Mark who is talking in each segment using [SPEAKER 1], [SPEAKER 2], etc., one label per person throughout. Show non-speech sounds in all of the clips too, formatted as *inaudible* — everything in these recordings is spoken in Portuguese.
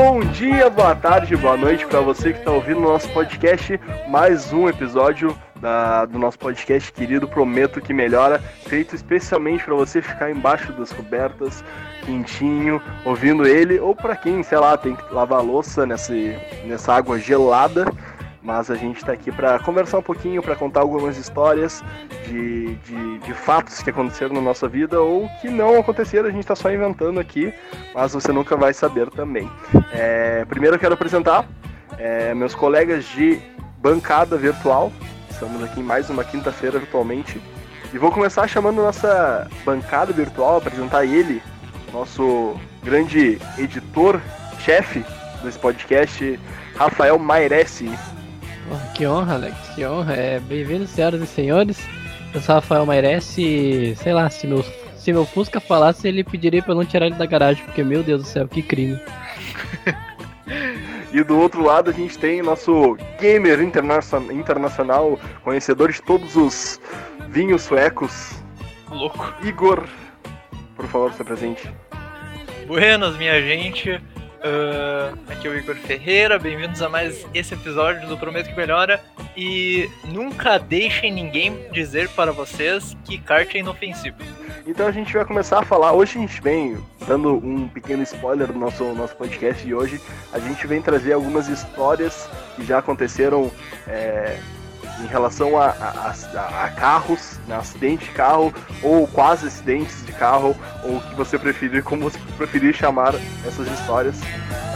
[SPEAKER 1] Bom dia, boa tarde, boa noite para você que está ouvindo o nosso podcast. Mais um episódio da, do nosso podcast querido Prometo que Melhora, feito especialmente para você ficar embaixo das cobertas, quentinho, ouvindo ele, ou para quem, sei lá, tem que lavar louça nessa, nessa água gelada mas a gente está aqui para conversar um pouquinho, para contar algumas histórias de, de, de, fatos que aconteceram na nossa vida ou que não aconteceram, a gente está só inventando aqui, mas você nunca vai saber também. É, primeiro eu quero apresentar é, meus colegas de bancada virtual, estamos aqui em mais uma quinta-feira virtualmente, e vou começar chamando nossa bancada virtual, apresentar ele, nosso grande editor, chefe desse podcast, Rafael
[SPEAKER 2] Que honra, Alex, que honra. É, Bem-vindos, senhoras e senhores. Eu sou Rafael Mairesse e, sei lá, se meu, se meu Fusca falasse, ele pediria pra eu não tirar ele da garagem, porque, meu Deus do céu, que crime. *laughs*
[SPEAKER 1] e do outro lado a gente tem nosso gamer interna internacional, conhecedor de todos os vinhos suecos.
[SPEAKER 3] Louco.
[SPEAKER 1] Igor, por favor, se presente.
[SPEAKER 3] Buenas, minha gente. Uh, aqui é o Igor Ferreira, bem-vindos a mais esse episódio do Prometo que Melhora. E nunca deixem ninguém dizer para vocês que kart é inofensivo.
[SPEAKER 1] Então a gente vai começar a falar. Hoje a gente vem dando um pequeno spoiler do nosso, nosso podcast de hoje. A gente vem trazer algumas histórias que já aconteceram é, em relação a, a, a carros, né, acidente de carro, ou quase acidentes de carro, ou o que você preferir, como você preferir chamar essas histórias.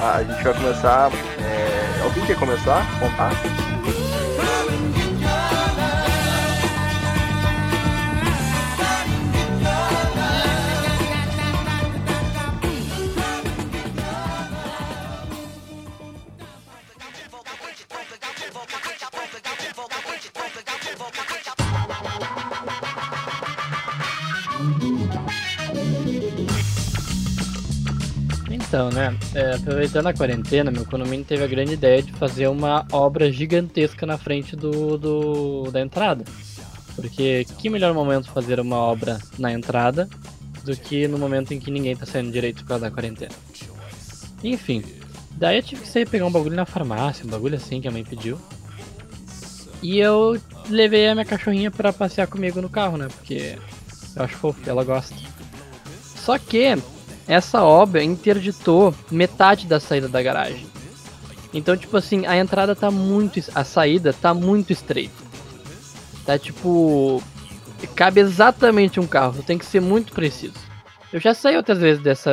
[SPEAKER 1] Ah, a gente vai começar. É... Alguém quer começar? Contar?
[SPEAKER 2] Então, né, é, aproveitando a quarentena, meu condomínio teve a grande ideia de fazer uma obra gigantesca na frente do, do da entrada. Porque que melhor momento fazer uma obra na entrada do que no momento em que ninguém tá saindo direito por causa da quarentena. Enfim, daí eu tive que sair pegar um bagulho na farmácia, um bagulho assim que a mãe pediu. E eu levei a minha cachorrinha para passear comigo no carro, né? Porque eu acho fofo, ela gosta. Só que essa obra interditou metade da saída da garagem. Então, tipo assim, a entrada tá muito. A saída tá muito estreita. Tá tipo. Cabe exatamente um carro, tem que ser muito preciso. Eu já saí outras vezes dessa,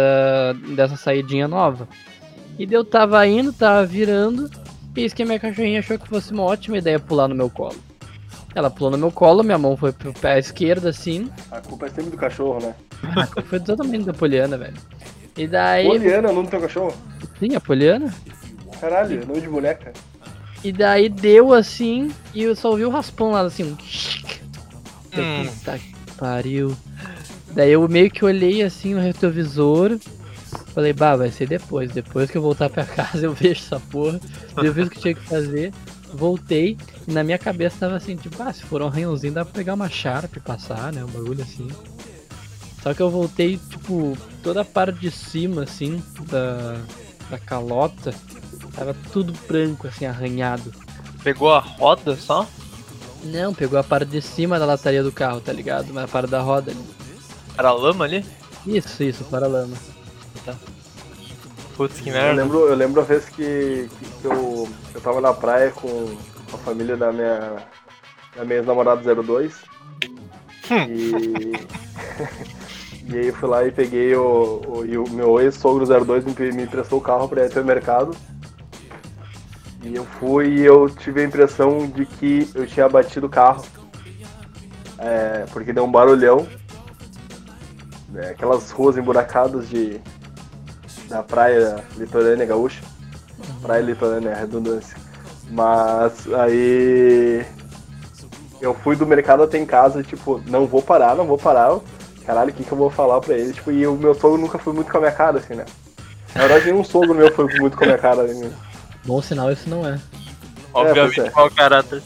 [SPEAKER 2] dessa saidinha nova. E eu tava indo, tava virando. E isso que a minha cachorrinha achou que fosse uma ótima ideia pular no meu colo. Ela pulou no meu colo, minha mão foi pro pé esquerdo assim.
[SPEAKER 1] A culpa é sempre do cachorro, né?
[SPEAKER 2] A culpa foi totalmente da Poliana, velho. E daí.
[SPEAKER 1] Poliana, o nome do teu cachorro?
[SPEAKER 2] Sim, a Poliana.
[SPEAKER 1] Caralho, nome de boneca.
[SPEAKER 2] E daí deu assim, e eu só ouvi o raspão lá assim. Hum. Puta que pariu. Daí eu meio que olhei assim no retrovisor. Falei, bah, vai ser depois. Depois que eu voltar pra *laughs* casa eu vejo essa porra. Eu fiz o que tinha que fazer voltei e na minha cabeça tava assim, tipo, ah, se for um arranhãozinho dá pra pegar uma Sharp e passar, né? Um bagulho assim. Só que eu voltei, tipo, toda a parte de cima, assim, da, da calota, tava tudo branco, assim, arranhado.
[SPEAKER 3] Pegou a roda só?
[SPEAKER 2] Não, pegou a parte de cima da lataria do carro, tá ligado? Mas a parte da roda ali.
[SPEAKER 3] Era lama ali?
[SPEAKER 2] Isso, isso, para lama. Tá.
[SPEAKER 3] Putz, que merda.
[SPEAKER 1] Eu lembro, eu lembro a vez que, que, que eu, eu tava na praia com a família da minha, da minha ex-namorada 02. Hum. E. *laughs* e aí eu fui lá e peguei o. o e o meu ex-sogro 02 me, me emprestou o carro pra ir até o mercado. E eu fui e eu tive a impressão de que eu tinha batido o carro. É, porque deu um barulhão. É, aquelas ruas emburacadas de, da praia litorânea gaúcha. Praia litorânea, redundância. Mas aí eu fui do mercado até em casa, tipo, não vou parar, não vou parar. Caralho, o que, que eu vou falar pra ele? Tipo, e o meu sogro nunca foi muito com a minha cara, assim, né? Na verdade, nenhum sogro meu foi muito com a minha cara. Assim.
[SPEAKER 2] Bom sinal isso não é.
[SPEAKER 3] Obviamente, é, qual o caráter?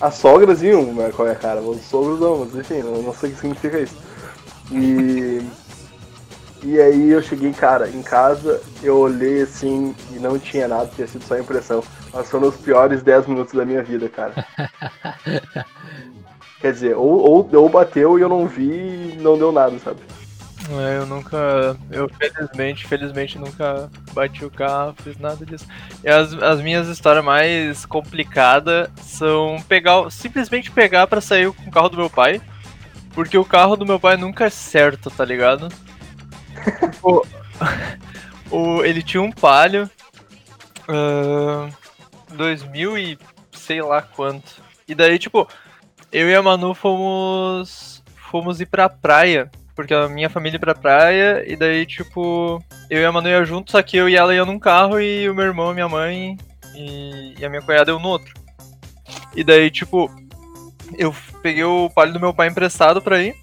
[SPEAKER 1] As sogras iam né, com a minha cara, os sogros não, mas enfim, não, não sei o que significa isso. E E aí eu cheguei, cara, em casa, eu olhei assim e não tinha nada, tinha sido só impressão. Mas foram os piores 10 minutos da minha vida, cara. *laughs* Quer dizer, ou, ou, ou bateu e eu não vi e não deu nada, sabe?
[SPEAKER 3] É, eu nunca. Eu felizmente, felizmente nunca bati o carro, fiz nada disso. E as, as minhas histórias mais complicadas são pegar. Simplesmente pegar para sair com o carro do meu pai. Porque o carro do meu pai nunca é certo, tá ligado? o, *laughs* o, ele tinha um palio. Uh, 2000 e sei lá quanto. E daí, tipo, eu e a Manu fomos. Fomos ir pra praia porque a minha família ia pra praia, e daí, tipo, eu e a Manu ia junto, só que eu e ela iam num carro, e o meu irmão, minha mãe e, e a minha cunhada iam no outro. E daí, tipo, eu peguei o palio do meu pai emprestado pra ir,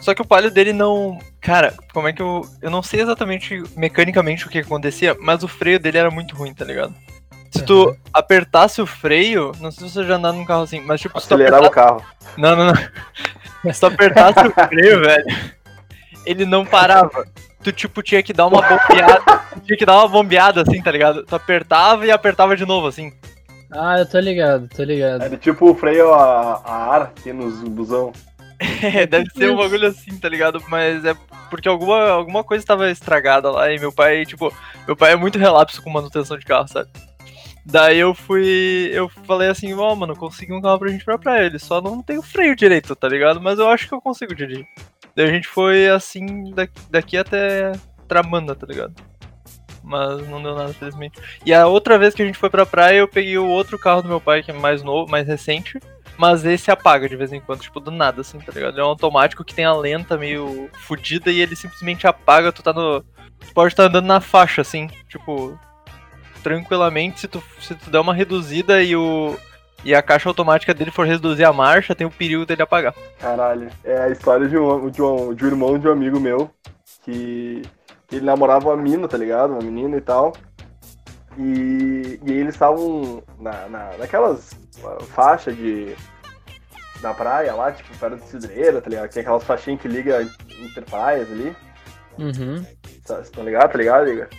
[SPEAKER 3] só que o palio dele não. Cara, como é que eu. Eu não sei exatamente mecanicamente o que acontecia, mas o freio dele era muito ruim, tá ligado? Se tu uhum. apertasse o freio, não sei se você já andar num carro assim, mas tipo.
[SPEAKER 1] Acelerava apertasse... o carro.
[SPEAKER 3] Não, não, não. *laughs* Se tu apertasse o freio, velho ele não parava. Tu, tipo, tinha que dar uma bombeada. tinha que dar uma bombeada, assim, tá ligado? Tu apertava e apertava de novo, assim.
[SPEAKER 2] Ah, eu tô ligado, tô ligado.
[SPEAKER 1] Era tipo o freio a, a ar aqui nos busão.
[SPEAKER 3] é, *laughs* deve ser um bagulho assim, tá ligado? Mas é porque alguma, alguma coisa estava estragada lá e meu pai, tipo, meu pai é muito relapso com manutenção de carro, sabe? Daí eu fui. Eu falei assim, ó, oh, mano, consegui um carro pra gente ir pra praia. Ele só não tem o freio direito, tá ligado? Mas eu acho que eu consigo dirigir. Daí a gente foi assim daqui até Tramanda, tá ligado? Mas não deu nada, felizmente. E a outra vez que a gente foi pra praia, eu peguei o outro carro do meu pai, que é mais novo, mais recente. Mas esse apaga de vez em quando, tipo, do nada, assim, tá ligado? É um automático que tem a lenta meio fodida e ele simplesmente apaga, tu tá no. Tu pode estar tá andando na faixa, assim, tipo. Tranquilamente, se tu, se tu der uma reduzida e o, e a caixa automática dele for reduzir a marcha, tem o perigo dele apagar.
[SPEAKER 1] Caralho, é a história de um, de um, de um irmão de um amigo meu que ele namorava uma mina, tá ligado? Uma menina e tal. E, e eles estavam na, na, naquelas uh, faixas de. da praia lá, tipo, perto de cidreira, tá ligado? Tem aquelas faixinhas que liga entre praias ali.
[SPEAKER 2] Uhum.
[SPEAKER 1] Tá, tá ligado, tá ligado, liga?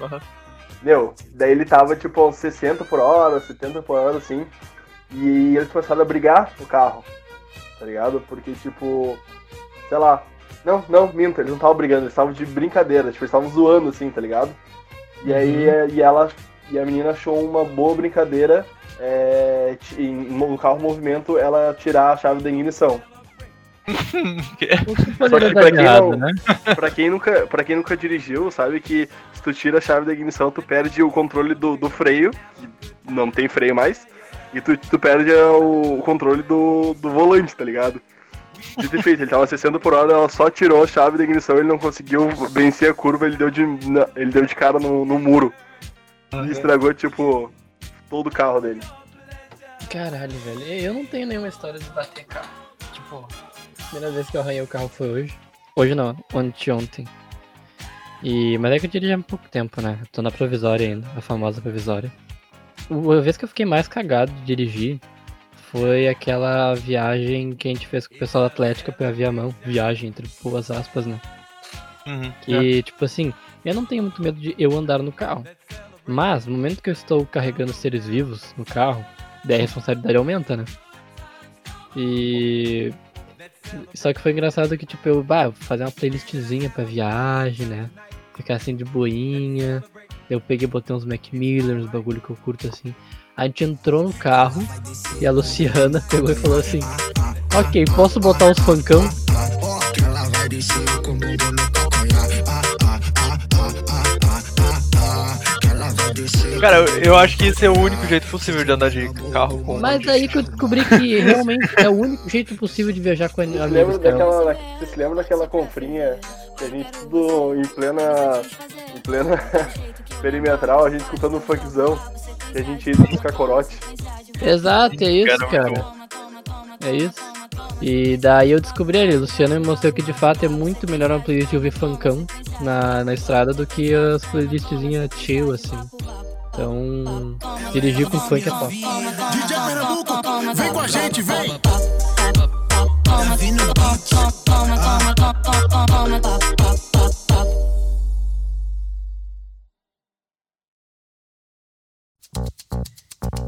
[SPEAKER 3] Uhum.
[SPEAKER 1] Meu, daí ele tava tipo uns 60 por hora, 70 por hora, assim. E eles começaram a brigar no carro, tá ligado? Porque, tipo, sei lá. Não, não, minta, eles não estavam brigando, eles estavam de brincadeira, tipo, eles estavam zoando, assim, tá ligado? E aí, uhum. e ela, e a menina achou uma boa brincadeira é, em, no carro movimento ela tirar a chave da ignição. *laughs* Só que pra quem, não, né? *laughs* pra, quem nunca, pra quem nunca dirigiu, sabe que se tu tira a chave da ignição, tu perde o controle do, do freio, não tem freio mais, e tu, tu perde o controle do, do volante, tá ligado? Dito e feito, ele tava 60 por hora, ela só tirou a chave da ignição, ele não conseguiu vencer a curva, ele deu de, ele deu de cara no, no muro. E estragou, tipo, todo o carro dele.
[SPEAKER 2] Caralho, velho. Eu não tenho nenhuma história de bater carro. Tipo, primeira vez que eu arranhei o carro foi hoje. Hoje não, ontem. E, mas é que eu dirigi há pouco tempo, né? tô na provisória ainda, a famosa provisória. A vez que eu fiquei mais cagado de dirigir foi aquela viagem que a gente fez com o pessoal da Atlética pra Viamão. Viagem, entre boas aspas, né?
[SPEAKER 3] Uhum,
[SPEAKER 2] que, é. tipo assim, eu não tenho muito medo de eu andar no carro. Mas, no momento que eu estou carregando seres vivos no carro, daí a responsabilidade aumenta, né? E só que foi engraçado que, tipo, eu, bah, fazer uma playlistzinha pra viagem, né? Ficar assim de boinha. Eu peguei botei uns Mac Miller, uns bagulho que eu curto assim. A gente entrou no carro e a Luciana *laughs* pegou e falou assim: Ok, posso botar uns funkão?
[SPEAKER 3] Cara, eu, eu, acho que esse é o único jeito possível de andar de carro com.
[SPEAKER 2] Mas aí que eu descobri que realmente é o único jeito possível de viajar com a
[SPEAKER 1] Você lembra daquela, Você se lembra daquela comprinha que a gente tudo em plena. em plena *laughs* perimetral, a gente escutando um funkzão que a gente ia buscar corote.
[SPEAKER 2] Exato, é isso, cara. É isso. E daí eu descobri ali, Luciano me mostrou que de fato é muito melhor uma playlist de ouvir funkão na, na estrada do que as playlistzinhas chill, assim. Então, dirigir com funk é top. DJ Pernambuco, vem com a gente, vem!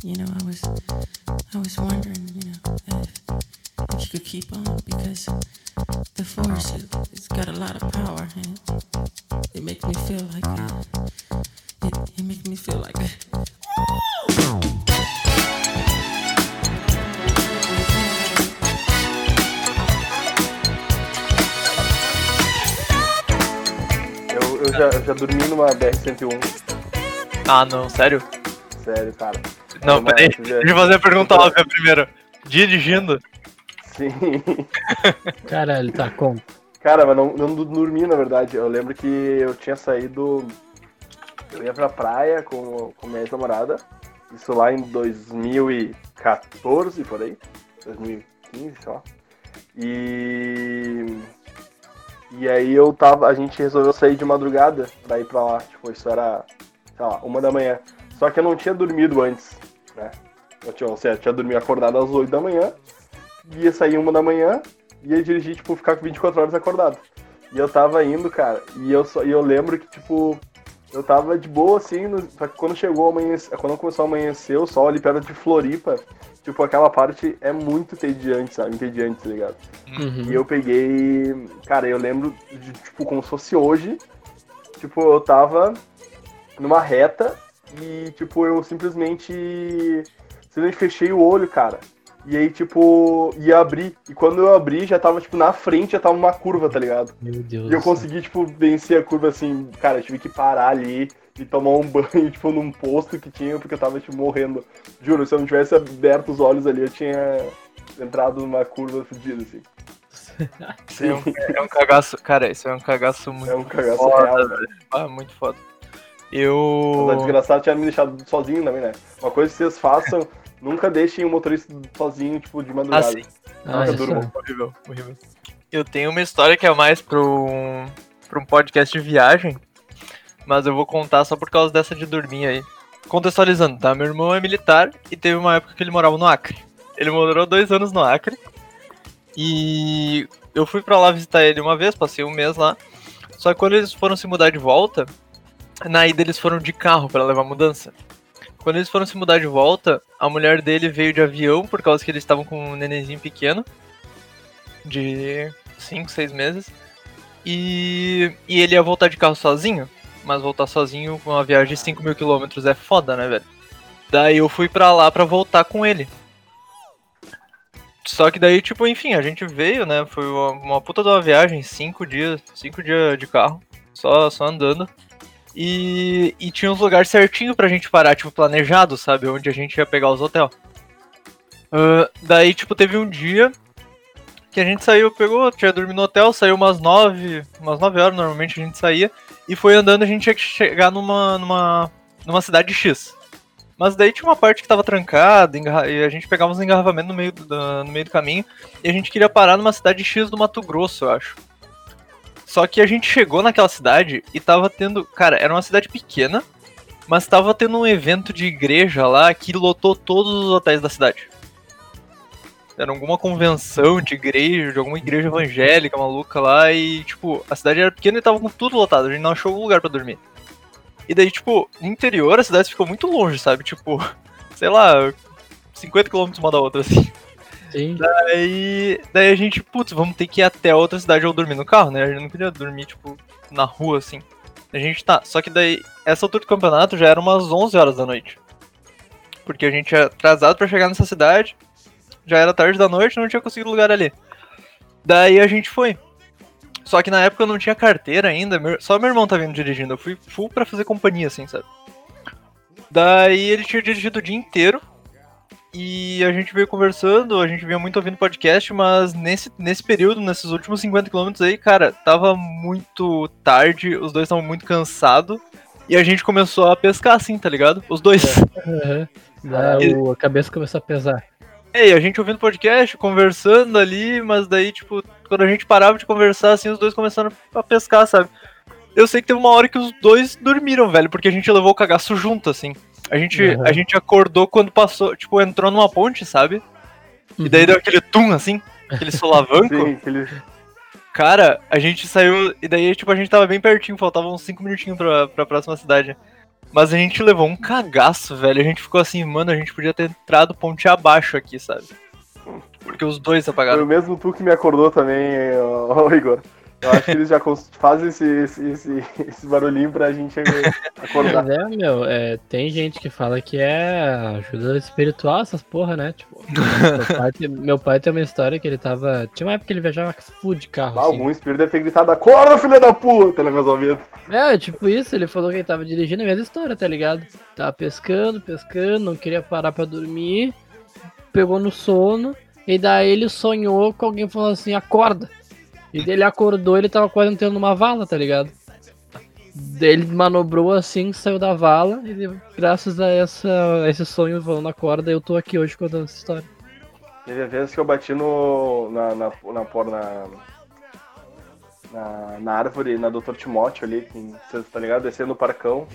[SPEAKER 4] You know, I was, I was wondering, you know if you could keep on because the force it, it's got a lot of power and it, it makes me feel like uh, it, it makes me feel like
[SPEAKER 1] Eu, eu, já, eu já dormi numa BR-101,
[SPEAKER 3] Ah, não, sério?
[SPEAKER 1] sério, cara.
[SPEAKER 3] Não, peraí. Deixa eu fazer a pergunta óbvia primeiro. Dirigindo?
[SPEAKER 1] Sim.
[SPEAKER 2] Caralho, tá, como?
[SPEAKER 1] Cara, mas não, não dormi, na verdade. Eu lembro que eu tinha saído. Eu ia pra praia com, com minha ex-namorada. Isso lá em 2014, por aí. 2015, sei lá. E. E aí eu tava. A gente resolveu sair de madrugada pra ir pra lá. Tipo, isso era, sei lá, uma da manhã. Só que eu não tinha dormido antes, né? Eu tinha, ou seja, eu tinha dormido acordado às 8 da manhã. Ia sair uma da manhã, ia dirigir, tipo, ficar com 24 horas acordado. E eu tava indo, cara, e eu, só, e eu lembro que, tipo, eu tava de boa, assim, no, só que quando chegou amanhecer, quando começou a amanhecer, o sol ali perto de Floripa, tipo, aquela parte é muito entediante, sabe? Entediante, tá ligado?
[SPEAKER 2] Uhum.
[SPEAKER 1] E eu peguei. Cara, eu lembro de, tipo, como se fosse hoje. Tipo, eu tava numa reta e, tipo, eu simplesmente. Simplesmente fechei o olho, cara. E aí, tipo, ia abrir. E quando eu abri, já tava, tipo, na frente, já tava uma curva, tá ligado?
[SPEAKER 2] Meu Deus.
[SPEAKER 1] E eu consegui, tipo, vencer a curva assim, cara, eu tive que parar ali e tomar um *laughs* banho, tipo, num posto que tinha, porque eu tava, tipo, morrendo. Juro, se eu não tivesse aberto os olhos ali, eu tinha entrado numa curva fodida, assim. *laughs*
[SPEAKER 3] Isso é um, é um cagaço. Cara, isso é um cagaço muito
[SPEAKER 1] É um cagaço
[SPEAKER 3] foda,
[SPEAKER 1] real,
[SPEAKER 3] velho. Ah, muito foda.
[SPEAKER 1] Mas a
[SPEAKER 3] Eu.
[SPEAKER 1] desgraçada tinha me deixado sozinho também, né? Uma coisa que vocês façam, nunca deixem o motorista sozinho, tipo, de
[SPEAKER 3] Ah,
[SPEAKER 1] madrugada.
[SPEAKER 3] sim.
[SPEAKER 2] Ah,
[SPEAKER 1] Nunca
[SPEAKER 2] isso
[SPEAKER 1] durmam.
[SPEAKER 2] é.
[SPEAKER 3] Horrível, horrível. Eu tenho uma história que é mais pra um, pra um podcast de viagem, mas eu vou contar só por causa dessa de dormir aí. Contextualizando, tá? Meu irmão é militar e teve uma época que ele morava no Acre. Ele morou dois anos no Acre e eu fui pra lá visitar ele uma vez, passei um mês lá. Só que quando eles foram se mudar de volta, na ida eles foram de carro pra levar mudança. Quando eles foram se mudar de volta, a mulher dele veio de avião por causa que eles estavam com um nenenzinho pequeno de 5, 6 meses. E, e ele ia voltar de carro sozinho. Mas voltar sozinho com uma viagem de 5 mil quilômetros é foda, né, velho? Daí eu fui pra lá pra voltar com ele. Só que daí, tipo, enfim, a gente veio, né? Foi uma, uma puta de uma viagem, 5 dias, 5 dias de carro, só, só andando. E, e tinha uns lugares certinho pra gente parar, tipo, planejado, sabe? Onde a gente ia pegar os hotéis. daí, tipo, teve um dia que a gente saiu, pegou, tinha dormido no hotel, saiu umas 9, umas 9 horas normalmente a gente saía, e foi andando, a gente tinha que chegar numa, numa, numa cidade X. Mas daí tinha uma parte que tava trancada, e a gente pegava uns engarrafamentos no meio, do, no meio do caminho, e a gente queria parar numa cidade X do Mato Grosso, eu acho. Só que a gente chegou naquela cidade e tava tendo. Cara, era uma cidade pequena, mas tava tendo um evento de igreja lá que lotou todos os hotéis da cidade. Era alguma convenção de igreja, de alguma igreja evangélica maluca lá, e, tipo, a cidade era pequena e tava com tudo lotado, a gente não achou lugar pra dormir. E daí, tipo, no interior a cidade ficou muito longe, sabe? Tipo, *laughs* sei lá, 50 km uma da outra, assim. Daí, daí a gente, putz, vamos ter que ir até outra cidade ou dormir no carro, né? A gente não queria dormir, tipo, na rua, assim. A gente tá. Só que daí, essa altura do campeonato já era umas 11 horas da noite. Porque a gente tinha atrasado pra chegar nessa cidade. Já era tarde da noite, não tinha conseguido lugar ali. Daí a gente foi. Só que na época eu não tinha carteira ainda, só meu irmão tá vindo dirigindo. Eu fui full pra fazer companhia, assim, sabe? Daí ele tinha dirigido o dia inteiro. E a gente veio conversando, a gente vinha muito ouvindo podcast, mas nesse, nesse período, nesses últimos 50 km aí, cara, tava muito tarde, os dois estavam muito cansados. E a gente começou a pescar assim, tá ligado? Os dois.
[SPEAKER 2] Aham. *laughs* Daí o- a cabeça começou a pesar.
[SPEAKER 3] É, e a gente ouvindo podcast, conversando ali, mas daí, tipo, quando a gente parava de conversar, assim, os dois começaram a pescar, sabe? Eu sei que teve uma hora que os dois dormiram, velho, porque a gente levou o cagaço junto, assim. A gente,
[SPEAKER 2] Uhum.
[SPEAKER 3] a gente acordou quando passou, tipo, entrou numa ponte, sabe? E daí deu aquele tum, assim, aquele solavanco.
[SPEAKER 1] Sim, aquele...
[SPEAKER 3] Cara, a gente saiu. E daí, tipo, a gente tava bem pertinho, faltavam uns 5 minutinhos pra, pra próxima cidade. Mas a gente levou um cagaço, velho. A gente ficou assim, mano, a gente podia ter entrado ponte abaixo aqui, sabe? Porque os dois
[SPEAKER 1] Foi
[SPEAKER 3] apagaram.
[SPEAKER 1] o mesmo tu que me acordou também, ô, ô, Igor. Eu acho que eles já fazem esse, esse, esse, esse barulhinho pra gente acordar.
[SPEAKER 2] Mas *laughs* é, meu, é, tem gente que fala que é ajuda espiritual essas porra, né? Tipo, *laughs* meu pai, tem- meu pai tem uma história que ele tava. Tinha uma época que ele viajava full de carro.
[SPEAKER 1] Ah,
[SPEAKER 2] assim.
[SPEAKER 1] algum espírito deve ter gritado, acorda, filha da puta, na resolvido.
[SPEAKER 2] É, tipo isso, ele falou que ele tava dirigindo a mesma história, tá ligado? Tava pescando, pescando, não queria parar pra dormir, pegou no sono, e daí ele sonhou com alguém falando assim, acorda. E daí ele acordou ele tava quase entrando numa vala, tá ligado? Daí ele manobrou assim, saiu da vala, e graças a, essa, a esse sonho falando acorda, eu tô aqui hoje contando essa história.
[SPEAKER 1] Teve a vez que eu bati no. na. na. na, por- na, na, na árvore, na Dr. Timóteo ali, que, você tá ligado? Descendo o parcão.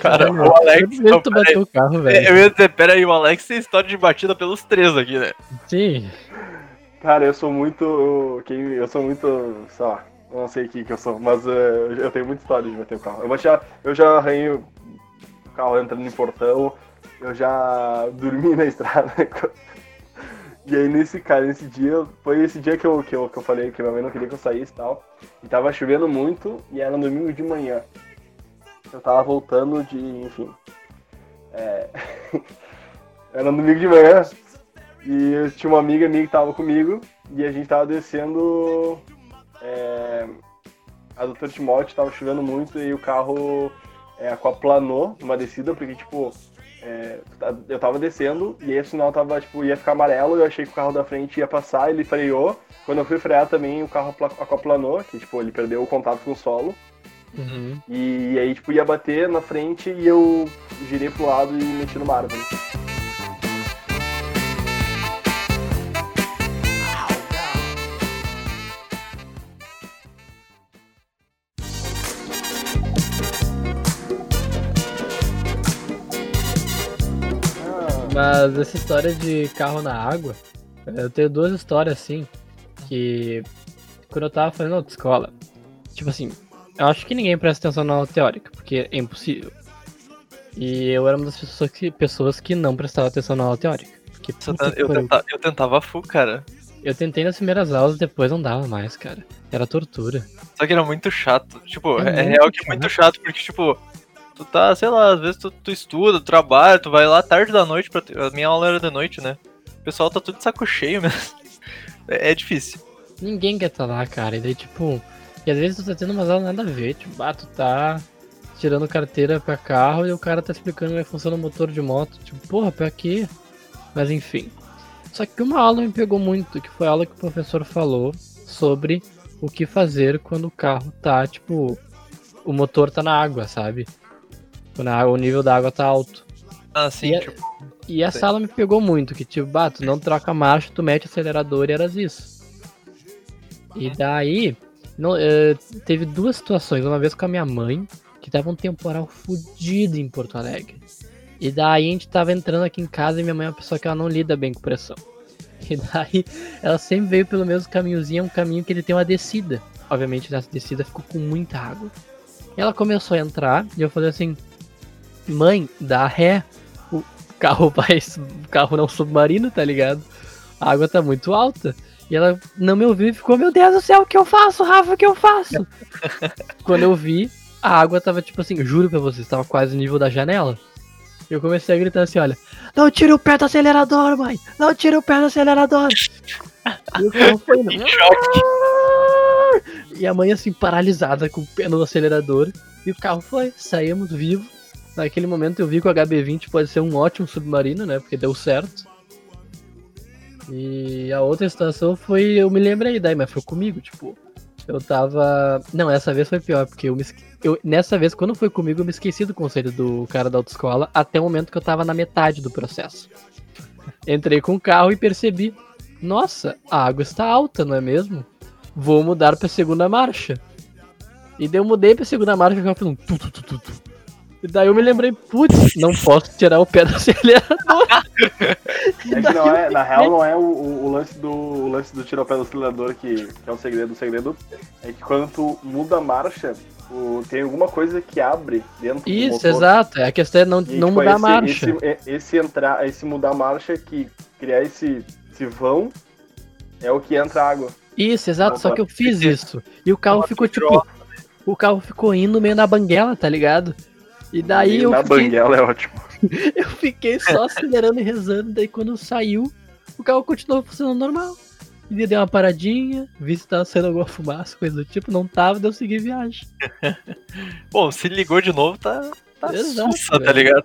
[SPEAKER 3] Cara, o Alex. não,
[SPEAKER 2] tu bateu o carro,
[SPEAKER 3] Eu
[SPEAKER 2] velho.
[SPEAKER 3] ia dizer, pera aí, o Alex tem história de batida pelos três aqui, né?
[SPEAKER 2] Sim.
[SPEAKER 1] Cara, eu sou muito. Quem, eu sou muito. sei lá, não sei o que, que eu sou, mas eh, eu tenho muita história de bater o carro. Eu, a- eu já arranhei o carro entrando em portão, eu já *laughs* dormi na estrada. E aí nesse cara, nesse dia, foi esse dia que eu, que, eu, que eu falei que minha mãe não queria que eu saísse e tal. E tava chovendo muito e era domingo de manhã. Eu tava voltando de, enfim. É... *laughs* era domingo de manhã. E eu tinha uma amiga minha que tava comigo e a gente tava descendo é, a Doutor Timóteo, tava chovendo muito e o carro é, aquaplanou numa descida, porque tipo, é, eu tava descendo e aí o sinal tava, tipo, ia ficar amarelo, eu achei que o carro da frente ia passar, ele freou. Quando eu fui frear também o carro apla- aquaplanou, que tipo, ele perdeu o contato com o solo.
[SPEAKER 2] Uhum.
[SPEAKER 1] E aí, tipo, ia bater na frente e eu girei pro lado e meti numa árvore.
[SPEAKER 2] Mas essa história de carro na água, eu tenho duas histórias assim, que quando eu tava fazendo autoescola, tipo assim, eu acho que ninguém presta atenção na aula teórica, porque é impossível. E eu era uma das pessoas que, pessoas que não prestava atenção na aula teórica. Porque, que
[SPEAKER 3] Eu, tenta- eu tentava full, cara.
[SPEAKER 2] eu tentei nas primeiras aulas, depois não dava mais, cara. Era tortura.
[SPEAKER 3] Só que era muito chato. Tipo,
[SPEAKER 2] É
[SPEAKER 3] é, real que é muito chato, porque, tipo, tu tá, sei lá, às vezes tu, tu estuda, tu trabalha, tu vai lá tarde da noite pra. A minha aula era de noite, né? O pessoal tá tudo de saco cheio *laughs* mesmo. É, é difícil.
[SPEAKER 2] Ninguém quer estar lá, cara. E daí, tipo, e às vezes tu tá tendo umas aulas nada a ver. Tipo, ah, tu tá tirando carteira pra carro e o cara tá explicando como é que funciona o motor de moto. Tipo, porra, pra quê? Mas enfim. Só que uma aula me pegou muito, que foi a aula que o professor falou sobre o que fazer quando o carro tá, tipo, o motor tá na água, sabe? Quando a- o nível da água tá alto.
[SPEAKER 3] Ah, sim,
[SPEAKER 2] E é-
[SPEAKER 3] tipo.
[SPEAKER 2] E essa
[SPEAKER 3] Sim.
[SPEAKER 2] aula me pegou muito, que tipo, bah, tu não troca marcha, tu mete acelerador e eras isso. E daí, não, eh, teve duas situações, uma vez com a minha mãe, que tava um temporal fudido em Porto Alegre. E daí a gente tava entrando aqui em casa e minha mãe é uma pessoa que ela não lida bem com pressão. *laughs* E daí ela sempre veio pelo mesmo caminhozinho, é um caminho que ele tem uma descida. Obviamente nessa descida ficou com muita água. E ela começou a entrar e eu falei assim, mãe, dá ré. O carro *laughs* vai. O carro não submarino, tá ligado? A água tá muito alta. E ela não me ouviu e ficou, meu Deus do céu, o que eu faço, Rafa, o que eu faço? *laughs* Quando eu vi, a água tava tipo assim, juro pra vocês, tava quase no nível da janela. Eu comecei a gritar assim, olha, não tira o pé do acelerador, mãe! Não tira o pé do acelerador! e o carro foi. E a mãe assim, paralisada com o pé no acelerador. E o carro foi, saímos vivos. Naquele momento eu vi que o HB20 pode ser um ótimo submarino, né? Porque deu certo. E a outra situação foi, eu me lembrei daí, mas foi comigo, tipo, eu tava. Não, essa vez foi pior, porque eu me esque... eu, nessa vez, quando foi comigo, eu me esqueci do conceito do cara da autoescola até o momento que eu tava na metade do processo. Entrei com o carro e percebi, nossa, a água está alta, não é mesmo? Vou mudar pra segunda marcha. E daí eu mudei pra segunda marcha e o carro fez um tu, tu, tu, tu, tu. E daí eu me lembrei, putz, não posso tirar o pé do acelerador. *laughs*
[SPEAKER 1] É que não é, na real não é o, o- o lance do o lance do tiro ao pé do acelerador que, que é o segredo. O segredo é que quando tu muda a marcha, o- tem alguma coisa que abre dentro do
[SPEAKER 2] Isso,
[SPEAKER 1] motor.
[SPEAKER 2] exato. É a questão é não,
[SPEAKER 1] E,
[SPEAKER 2] não
[SPEAKER 1] tipo,
[SPEAKER 2] mudar a
[SPEAKER 1] esse,
[SPEAKER 2] marcha.
[SPEAKER 1] Esse, é- esse entrar, esse mudar a marcha que criar esse, esse vão é o que entra água.
[SPEAKER 2] Isso, exato. Só que eu fiz *laughs* isso. E o carro
[SPEAKER 3] Uma
[SPEAKER 2] ficou tipo. O carro ficou indo meio na banguela, tá ligado? E daí
[SPEAKER 1] E
[SPEAKER 2] eu
[SPEAKER 1] na
[SPEAKER 2] fiquei,
[SPEAKER 1] banguela é ótimo. *laughs*
[SPEAKER 2] eu fiquei só acelerando e rezando. Daí quando saiu, o carro continuou funcionando normal. E deu uma paradinha, vi se tava saindo alguma fumaça, coisa do tipo. Não tava, daí eu segui viagem. *laughs*
[SPEAKER 3] Bom, se ligou de novo, tá, tá
[SPEAKER 2] Exato,
[SPEAKER 3] sussa, tá
[SPEAKER 2] velho.
[SPEAKER 3] ligado?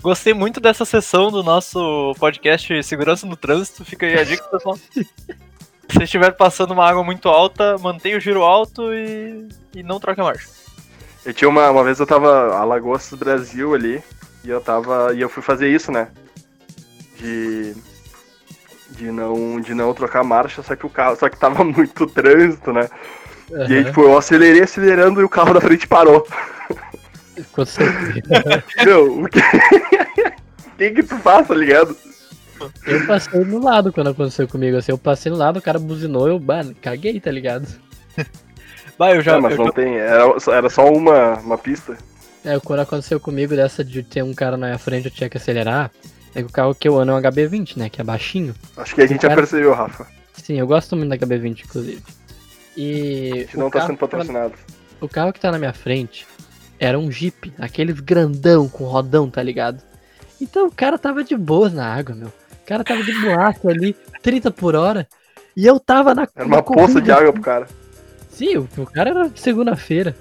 [SPEAKER 3] Gostei muito dessa sessão do nosso podcast Segurança no Trânsito. Fica aí a dica, pessoal. *laughs* Se estiver passando uma água muito alta, mantenha o giro alto e, e não troque a marcha.
[SPEAKER 1] Eu tinha uma, uma vez eu tava a Lagoas Brasil ali e eu tava e eu fui fazer isso, né? De de não de não trocar marcha, só que o carro, só que tava *laughs* muito trânsito, né? E aí tipo, eu acelerei acelerando e o carro da frente parou. *laughs*
[SPEAKER 2] Ficou certeza.
[SPEAKER 1] Meu, o que *laughs* o que que tu faz, tá ligado?
[SPEAKER 2] Eu passei no lado quando aconteceu comigo. Assim, eu passei no lado, o cara buzinou, eu mano, caguei, tá ligado?
[SPEAKER 3] Vai, eu já.
[SPEAKER 1] Não, mas
[SPEAKER 3] eu
[SPEAKER 1] não tem, era, era só uma, uma pista.
[SPEAKER 2] É, quando aconteceu comigo dessa de ter um cara na minha frente, eu tinha que acelerar. É que o carro que eu ando é um HB20, né? Que é baixinho.
[SPEAKER 1] Acho que a gente já
[SPEAKER 2] Cara-
[SPEAKER 1] percebeu, Rafa.
[SPEAKER 2] Sim, eu gosto muito da HB20, inclusive.
[SPEAKER 1] A
[SPEAKER 2] E
[SPEAKER 1] gente não
[SPEAKER 2] o,
[SPEAKER 1] tá sendo patrocinado.
[SPEAKER 2] o carro que tá na minha frente era um Jeep, aqueles grandão com rodão, tá ligado? Então o cara tava de boas na água, meu. O cara tava de boaço ali, 30 por hora. E eu tava na
[SPEAKER 1] Era uma
[SPEAKER 2] na
[SPEAKER 1] poça de água pro cara.
[SPEAKER 2] Sim, o, o cara era segunda-feira.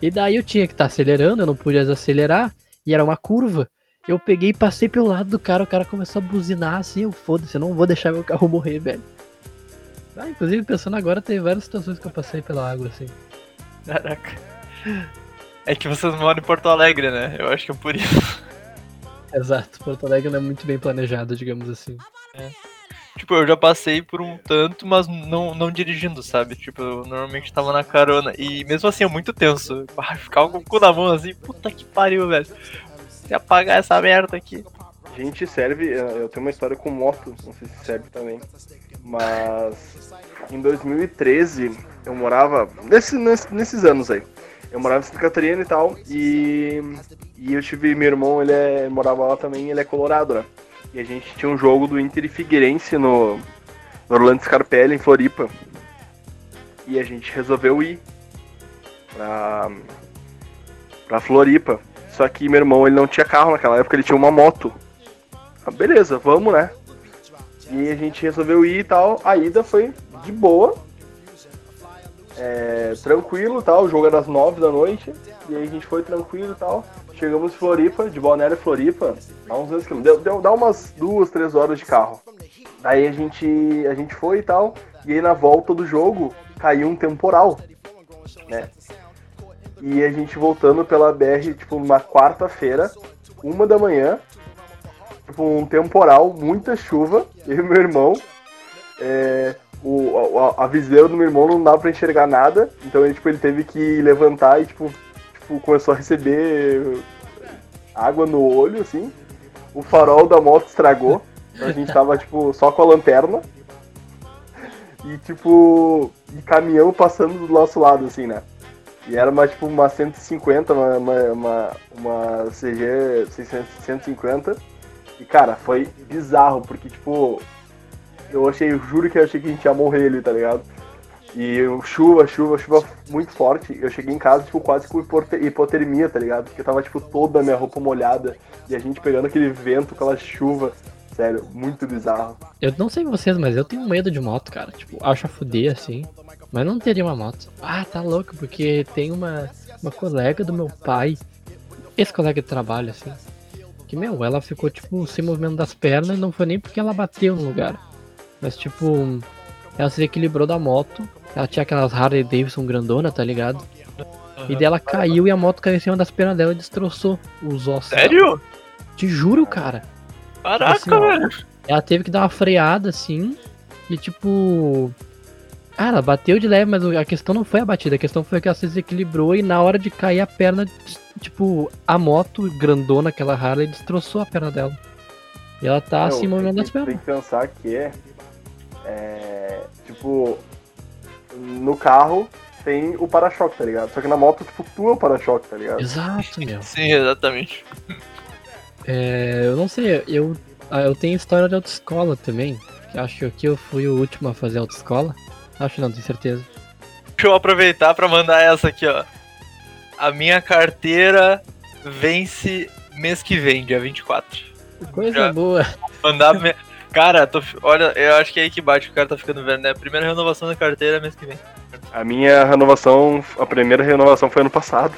[SPEAKER 2] E daí eu tinha que estar acelerando, eu não podia desacelerar. E era uma curva. Eu peguei e passei pelo lado do cara, o cara começou a buzinar assim, eu foda-se, eu não vou deixar meu carro morrer, velho. Ah, inclusive, pensando agora, tem várias situações que eu passei pela água, assim.
[SPEAKER 3] Caraca. É que vocês moram em Porto Alegre, né? Eu acho que é por isso.
[SPEAKER 2] Exato, Porto Alegre não é muito bem planejado, digamos assim.
[SPEAKER 3] Tipo, eu já passei por um tanto, mas não, não dirigindo, sabe? Tipo, eu normalmente tava na carona. E mesmo assim, é muito tenso. Ah, ficava com o cu na mão assim, puta que pariu, velho. Se apagar essa merda aqui.
[SPEAKER 1] Gente, serve. Eu tenho uma história com moto, não sei se serve também. Mas em 2013 eu morava. Nesse, nesse- nesses anos aí. Eu morava em Santa Catarina e tal. E, e eu tive. Meu irmão, ele é, morava lá também, ele é colorado, né? E a gente tinha um jogo do Inter e Figueirense no, no Orlando Scarpelli, em Floripa. E a gente resolveu ir pra, pra Floripa. Só que meu irmão ele não tinha carro naquela época, ele tinha uma moto. Ah, beleza, vamos, né? E a gente resolveu ir e tal. A ida foi de boa. É, tranquilo tal. O jogo era às 9 da noite. E aí a gente foi tranquilo e tal. Chegamos em Floripa, de Balneário Floripa, dá uns 2 quilômetros. Deu, deu, dá umas duas, três horas de carro. Daí a gente, a gente foi e tal. E aí na volta do jogo caiu um temporal. Né? E a gente voltando pela BR, tipo, numa quarta-feira, uma da manhã, tipo, um temporal, muita chuva, *laughs* eu e meu irmão. É, o, a, a viseira do meu irmão não dava pra enxergar nada, então ele, tipo, ele teve que levantar e, tipo, tipo, começou a receber água no olho, assim. O farol da moto estragou, então a gente tava, *laughs* tipo, só com a lanterna. E, tipo, e caminhão passando do nosso lado, assim, né? E era uma, tipo, uma 150, uma, uma, uma, uma CG 650. E, cara, foi bizarro, porque, tipo, eu achei, eu juro que eu achei que a gente ia morrer ali, tá ligado? E eu- chuva, chuva, chuva muito forte. Eu cheguei em casa, tipo, quase com hipote- hipotermia, tá ligado? Porque tava, tipo, toda a minha roupa molhada. E a gente pegando aquele vento, aquela chuva. Sério, muito bizarro.
[SPEAKER 2] Eu não sei vocês, mas eu tenho medo de moto, cara. Tipo, acho a fuder, assim. Mas não teria uma moto. Ah, tá louco, porque tem uma, uma colega do meu pai. Esse colega de trabalho, assim. Que, meu, ela ficou, tipo, sem movimento das pernas. Não foi nem porque ela bateu no lugar. Mas, tipo, ela se equilibrou da moto. Ela tinha aquelas Harley Davidson grandona, tá ligado? E daí ela caiu e a moto caiu em cima das pernas dela e destroçou os ossos. dela.
[SPEAKER 3] Sério?
[SPEAKER 2] Te juro, cara.
[SPEAKER 3] Caraca,
[SPEAKER 2] Assim,
[SPEAKER 3] velho.
[SPEAKER 2] Ela teve que dar uma freada assim. E tipo. Ah, ela bateu de leve, mas a questão não foi a batida, a questão foi que ela se desequilibrou e na hora de cair a perna, tipo, a moto grandona, aquela Harley, destroçou a perna dela. E ela tá assim,
[SPEAKER 1] Meu,
[SPEAKER 2] movimentando
[SPEAKER 1] tem
[SPEAKER 2] as
[SPEAKER 1] que- Tem
[SPEAKER 2] pernas.
[SPEAKER 1] que pensar que é, é, tipo, no carro, tem o para-choque, tá ligado? Só que na moto, tipo, tu é o para-choque, tá ligado?
[SPEAKER 2] Exato, meu. *laughs*
[SPEAKER 3] Sim, exatamente.
[SPEAKER 2] É, eu não sei, eu, ah, eu tenho história de autoescola também. Acho que aqui eu fui o último a fazer autoescola. Acho não, tenho certeza.
[SPEAKER 3] Deixa eu aproveitar pra mandar essa aqui, ó. A minha carteira vence mês que vem, dia 24.
[SPEAKER 2] Coisa
[SPEAKER 3] Já.
[SPEAKER 2] boa.
[SPEAKER 3] Mandar. Cara, tô... olha, eu acho que é aí que bate, o cara tá ficando velho, né? Primeira renovação da carteira mês que vem.
[SPEAKER 1] A minha renovação, a primeira renovação foi ano passado.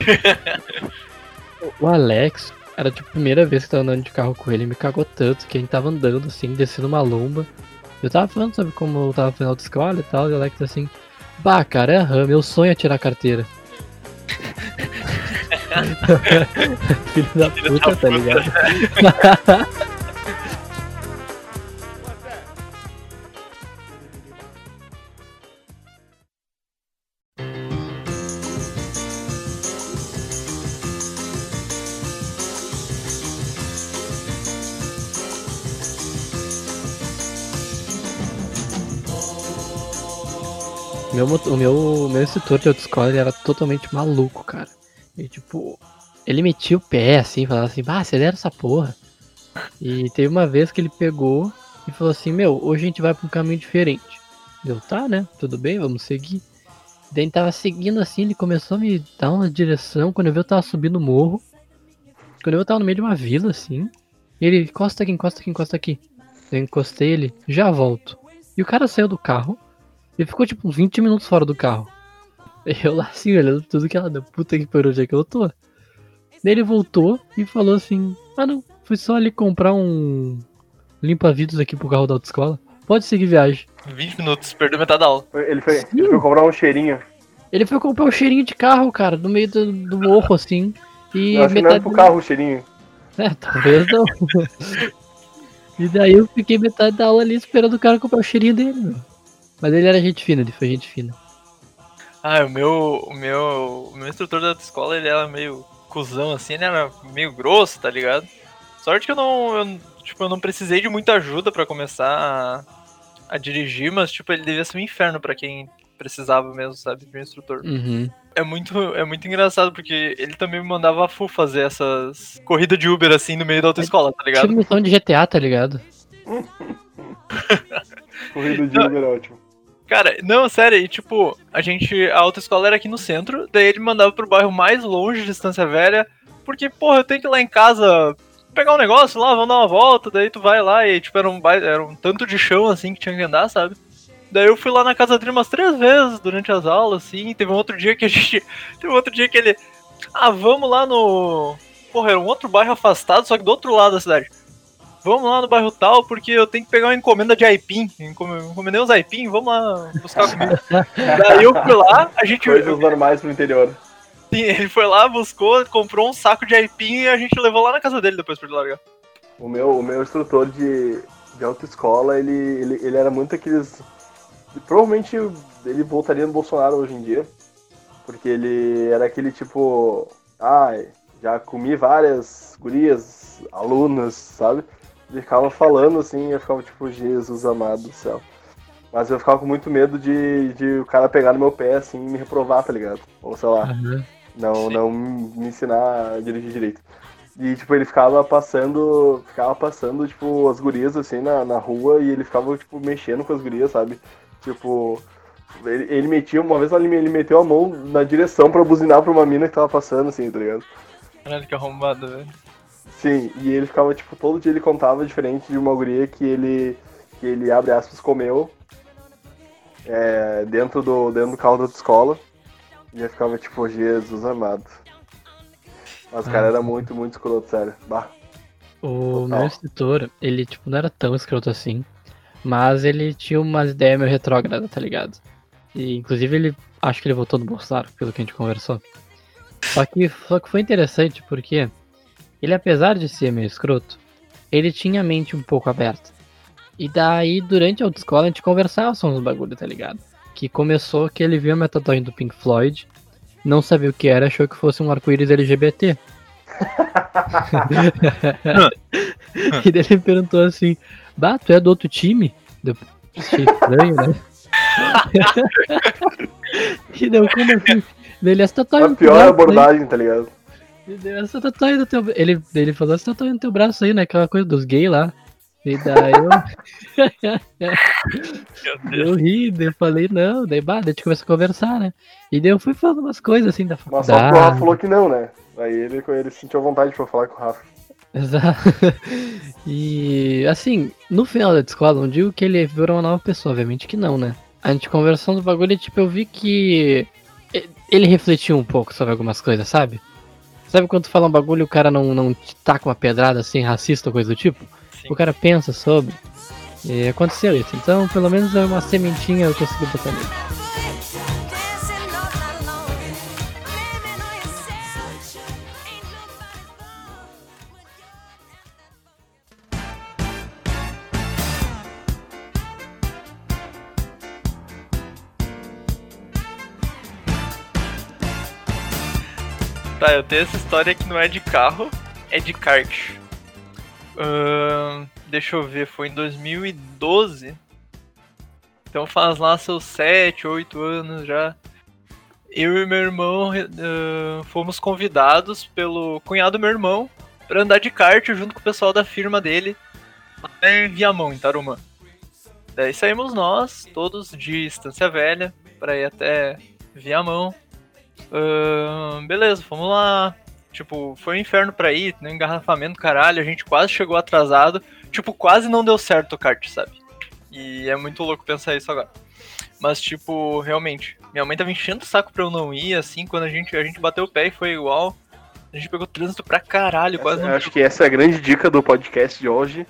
[SPEAKER 1] *laughs*
[SPEAKER 2] O Alex, era tipo a primeira vez que eu tava andando de carro com ele, me cagou tanto que a gente tava andando assim, descendo uma lomba. Eu tava falando sobre como eu tava fazendo autoescola e tal, e o Alex assim, bah, cara, é RAM, meu sonho é tirar a carteira. *laughs* *laughs* Filho da puta,
[SPEAKER 3] da
[SPEAKER 2] tá ligado? Meu, o meu, meu instrutor de autoescola ele era totalmente maluco, cara. E tipo, ele metia o pé assim, falava assim, bah, acelera essa porra. E teve uma vez que ele pegou e falou assim, meu, hoje a gente vai pra um caminho diferente. Deu, tá, né? Tudo bem, vamos seguir. Daí ele tava seguindo assim, ele começou a me dar uma direção. Quando eu vi, eu tava subindo o morro. Quando eu eu tava no meio de uma vila, assim. Ele, encosta aqui, encosta aqui, encosta aqui. Eu encostei ele, já volto. E o cara saiu do carro e ficou tipo uns 20 minutos fora do carro. *laughs* Eu lá assim, olhando tudo que ela deu. Puta que pariu, onde é que eu tô? Daí ele voltou e falou assim: Ah não, fui só ali comprar um limpa-vidros aqui pro carro da autoescola. Pode seguir viagem.
[SPEAKER 3] 20 minutos, perdeu metade da aula.
[SPEAKER 1] Ele foi, ele foi comprar um cheirinho.
[SPEAKER 2] Ele foi comprar um cheirinho de carro, cara, no meio do, do morro, assim. E
[SPEAKER 1] Eu acho que não era
[SPEAKER 2] metade.
[SPEAKER 1] pro carro o cheirinho. *laughs*
[SPEAKER 2] É, talvez não. *laughs* e daí eu fiquei metade da aula ali esperando o cara comprar o cheirinho dele, meu. Mas ele era gente fina, ele foi gente fina.
[SPEAKER 3] Ah, o meu, o meu, o meu instrutor da escola, ele era meio cuzão assim, ele era meio grosso, tá ligado? Sorte que eu não, eu, tipo, eu não precisei de muita ajuda pra começar a, a dirigir, mas tipo, ele devia ser um inferno pra quem precisava mesmo, sabe, de um instrutor.
[SPEAKER 2] Uhum.
[SPEAKER 3] É muito, é muito engraçado porque ele também me mandava a full fazer essas corridas de Uber assim no meio da autoescola, tá ligado?
[SPEAKER 2] Tipo missão de GTA, tá ligado? *laughs*
[SPEAKER 1] Corrida de Uber é ótimo.
[SPEAKER 3] Cara, não, sério, e tipo, a gente, a autoescola era aqui no centro, daí ele mandava pro bairro mais longe de Estância Velha, porque, porra, eu tenho que ir lá em casa pegar um negócio lá, vamos dar uma volta, daí tu vai lá e, tipo, era um, era um tanto de chão, assim, que tinha que andar, sabe? Daí eu fui lá na casa dele umas três vezes durante as aulas, assim, teve um outro dia que a *laughs* gente, teve um outro dia que ele, ah, vamos lá no, porra, era um outro bairro afastado, só que do outro lado da cidade. Vamos lá no bairro tal, porque eu tenho que pegar uma encomenda de aipim. Encom- Encomendei uns aipim, vamos lá buscar comigo. *laughs* Daí eu fui lá, a gente.
[SPEAKER 1] Coisas normais pro interior.
[SPEAKER 3] Sim, ele foi lá, buscou, comprou um saco de aipim e a gente levou lá na casa dele depois pra ele largar.
[SPEAKER 1] O meu, o meu instrutor de, de autoescola, ele, ele, ele era muito aqueles. Provavelmente ele voltaria no Bolsonaro hoje em dia. Porque ele era aquele tipo. Ai, já comi várias gurias, alunas, sabe? Ele ficava falando assim, eu ficava tipo, Jesus amado do céu. Mas eu ficava com muito medo de, de o cara pegar no meu pé assim e me reprovar, tá ligado? Ou sei lá.
[SPEAKER 2] Aham.
[SPEAKER 1] Não,
[SPEAKER 3] Sim.
[SPEAKER 1] não me ensinar a dirigir direito. E, tipo, ele ficava passando. Ficava passando, tipo, as gurias assim na, na rua e ele ficava, tipo, mexendo com as gurias, sabe? Tipo. Ele, ele metia, uma vez ele, ele meteu a mão na direção pra buzinar pra uma mina que tava passando, assim, tá ligado?
[SPEAKER 3] Caralho, que arrombado, velho.
[SPEAKER 1] Sim, e ele ficava, tipo, todo dia ele contava diferente de uma guria que ele, que ele abre aspas, comeu é, dentro, do, dentro do carro da escola. E eu ficava, tipo, Jesus amado. Mas o cara
[SPEAKER 2] Ah,
[SPEAKER 1] era
[SPEAKER 2] sim.
[SPEAKER 1] muito, muito escroto, sério. Bah.
[SPEAKER 2] O
[SPEAKER 1] Total.
[SPEAKER 2] meu instrutor, ele, tipo, não era tão escroto assim. Mas ele tinha umas ideias meio retrógradas, tá ligado? E, inclusive, ele. Acho que ele votou no Bolsonaro, pelo que a gente conversou. Só que, só que foi interessante porque ele, apesar de ser meio escroto, ele tinha a mente um pouco aberta. E daí, durante a autoescola, a gente conversava sobre uns bagulho, tá ligado? Que começou que ele viu a metadone do Pink Floyd, não sabia o que era, achou que fosse um arco-íris LGBT. *laughs* e daí ele perguntou assim: Bah, tu é do outro time? Deu, achei estranho, né? *laughs* e deu como assim? Ele, essa tatuagem
[SPEAKER 1] A pior
[SPEAKER 2] braço aí.
[SPEAKER 1] abordagem, tá ligado?
[SPEAKER 2] Essa tatuagem no teu Ele, ele falou essa tatuagem no teu braço aí, né? Aquela coisa dos gays lá. E daí eu,
[SPEAKER 3] Meu Deus. *laughs*
[SPEAKER 2] eu ri, daí eu falei, não, daí bah, daí a gente começou a conversar, né? E daí eu fui falando umas coisas assim da
[SPEAKER 1] Mas só que o Rafa
[SPEAKER 2] faculdade.
[SPEAKER 1] falou que não, né? Aí ele, ele sentiu vontade pra falar com o Rafa.
[SPEAKER 2] Exato. *laughs* E assim, no final da escola, não digo que ele virou uma nova pessoa, obviamente que não, né? A gente conversando do bagulho e tipo, eu vi que ele refletiu um pouco sobre algumas coisas, sabe? Sabe quando tu fala um bagulho e o cara não, não te taca uma pedrada assim, racista ou coisa do tipo?
[SPEAKER 3] Sim.
[SPEAKER 2] O cara pensa sobre. E aconteceu isso. Então, pelo menos é uma sementinha eu consegui botar nele.
[SPEAKER 3] Tá, eu tenho essa história que não é de carro, é de kart. Ahn, deixa eu ver, foi em 2012. Então faz lá seus 7, 8 anos já. Eu e meu irmão ahn, fomos convidados pelo cunhado do meu irmão pra andar de kart junto com o pessoal da firma dele em Viamão, em Tarumã. Daí saímos nós, todos de Estância Velha, pra ir até Viamão. Ahn, beleza, fomos lá. Tipo, foi um inferno pra ir, no engarrafamento, caralho. A gente quase chegou atrasado. Tipo, quase não deu certo o kart, sabe? E é muito louco pensar isso agora. Mas, tipo, realmente, minha mãe tava enchendo o saco pra eu não ir, assim, quando a gente, a gente bateu o pé e foi igual. A gente pegou trânsito pra caralho, quase
[SPEAKER 1] Essa-
[SPEAKER 3] não
[SPEAKER 1] acho que essa é a grande dica do podcast de hoje.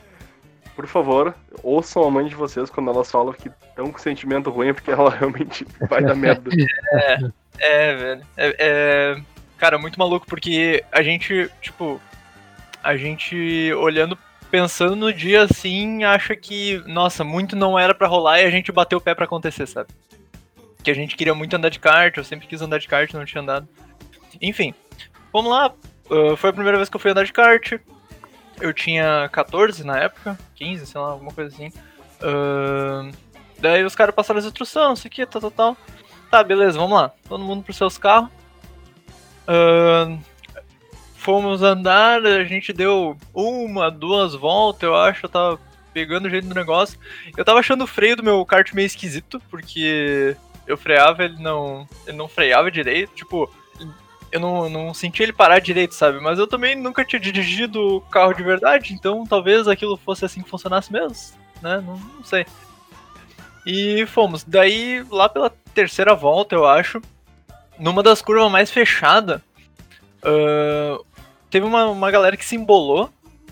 [SPEAKER 1] Por favor, ouçam a mãe de vocês quando elas falam que estão com sentimento ruim, porque ela *laughs* realmente vai dar merda. *laughs*
[SPEAKER 3] É, velho. É, é, Cara, muito maluco, porque a gente, tipo. A gente olhando, pensando no dia assim, acha que, nossa, muito não era pra rolar e a gente bateu o pé pra acontecer, sabe? Que a gente queria muito andar de kart, eu sempre quis andar de kart, não tinha andado. Enfim, vamos lá. ah, foi a primeira vez que eu fui andar de kart. Eu tinha 14 na época, 15, sei lá, alguma coisa assim. Ah, daí os caras passaram as instruções, isso aqui, tal, tal, tal. Tá, beleza, vamos lá. Todo mundo pros seus carros. Ahn, fomos andar, a gente deu uma, duas voltas, eu acho. Eu tava pegando o jeito do negócio. Eu tava achando o freio do meu kart meio esquisito, porque eu freava, ele não. Ele não freava direito. Tipo, eu não, não senti ele parar direito, sabe? Mas eu também nunca tinha dirigido carro de verdade, então talvez aquilo fosse assim que funcionasse mesmo, né? Não, não sei. E fomos. Daí, lá pela terceira volta, eu acho, numa das curvas mais fechadas, ah, teve uma, uma galera que se embolou